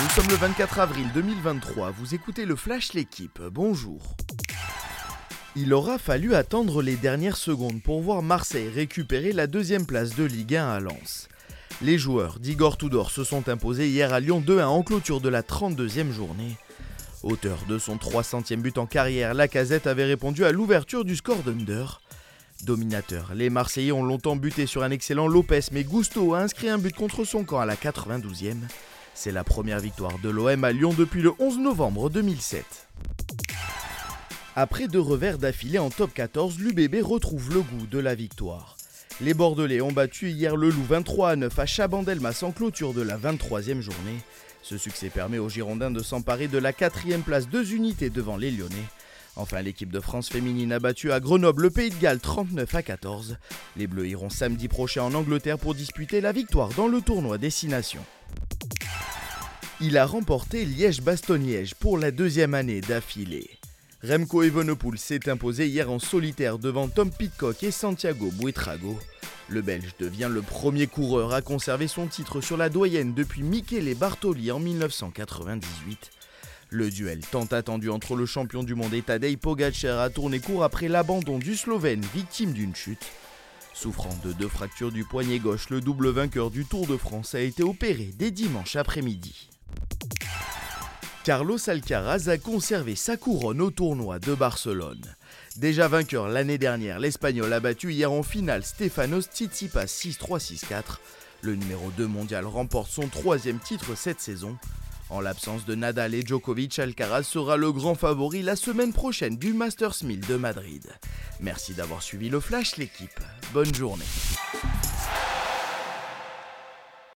Nous sommes le 24 avril 2023, vous écoutez le Flash L'équipe, bonjour. Il aura fallu attendre les dernières secondes pour voir Marseille récupérer la deuxième place de Ligue 1 à Lens. Les joueurs d'Igor Tudor se sont imposés hier à Lyon 2-1 en clôture de la 32e journée. Auteur de son 300e but en carrière, Lacazette avait répondu à l'ouverture du score d'Under. Dominateur, les Marseillais ont longtemps buté sur un excellent Lopez, mais Gusto a inscrit un but contre son camp à la 92e. C'est la première victoire de l'OM à Lyon depuis le 11 novembre 2007. Après deux revers d'affilée en top 14, l'UBB retrouve le goût de la victoire. Les Bordelais ont battu hier le Loup 23 à 9 à Chabandelmas en clôture de la 23e journée. Ce succès permet aux Girondins de s'emparer de la quatrième place deux unités devant les Lyonnais. Enfin, l'équipe de France féminine a battu à Grenoble le Pays de Galles 39 à 14. Les Bleus iront samedi prochain en Angleterre pour disputer la victoire dans le tournoi Destination. Il a remporté Liège-Bastogne-Liège pour la deuxième année d'affilée. Remco Evenepoel s'est imposé hier en solitaire devant Tom Pitcock et Santiago Buitrago. Le Belge devient le premier coureur à conserver son titre sur la doyenne depuis Michele Bartoli en 1998. Le duel tant attendu entre le champion du monde et Tadej Pogacar a tourné court après l'abandon du Slovène victime d'une chute. Souffrant de deux fractures du poignet gauche, le double vainqueur du Tour de France a été opéré dès dimanche après-midi. Carlos Alcaraz a conservé sa couronne au tournoi de Barcelone. Déjà vainqueur l'année dernière, l'Espagnol a battu hier en finale Stefanos Tsitsipas 6-3-6-4. Le numéro 2 mondial remporte son troisième titre cette saison. En l'absence de Nadal et Djokovic, Alcaraz sera le grand favori la semaine prochaine du Masters 1000 de Madrid. Merci d'avoir suivi le Flash l'équipe. Bonne journée.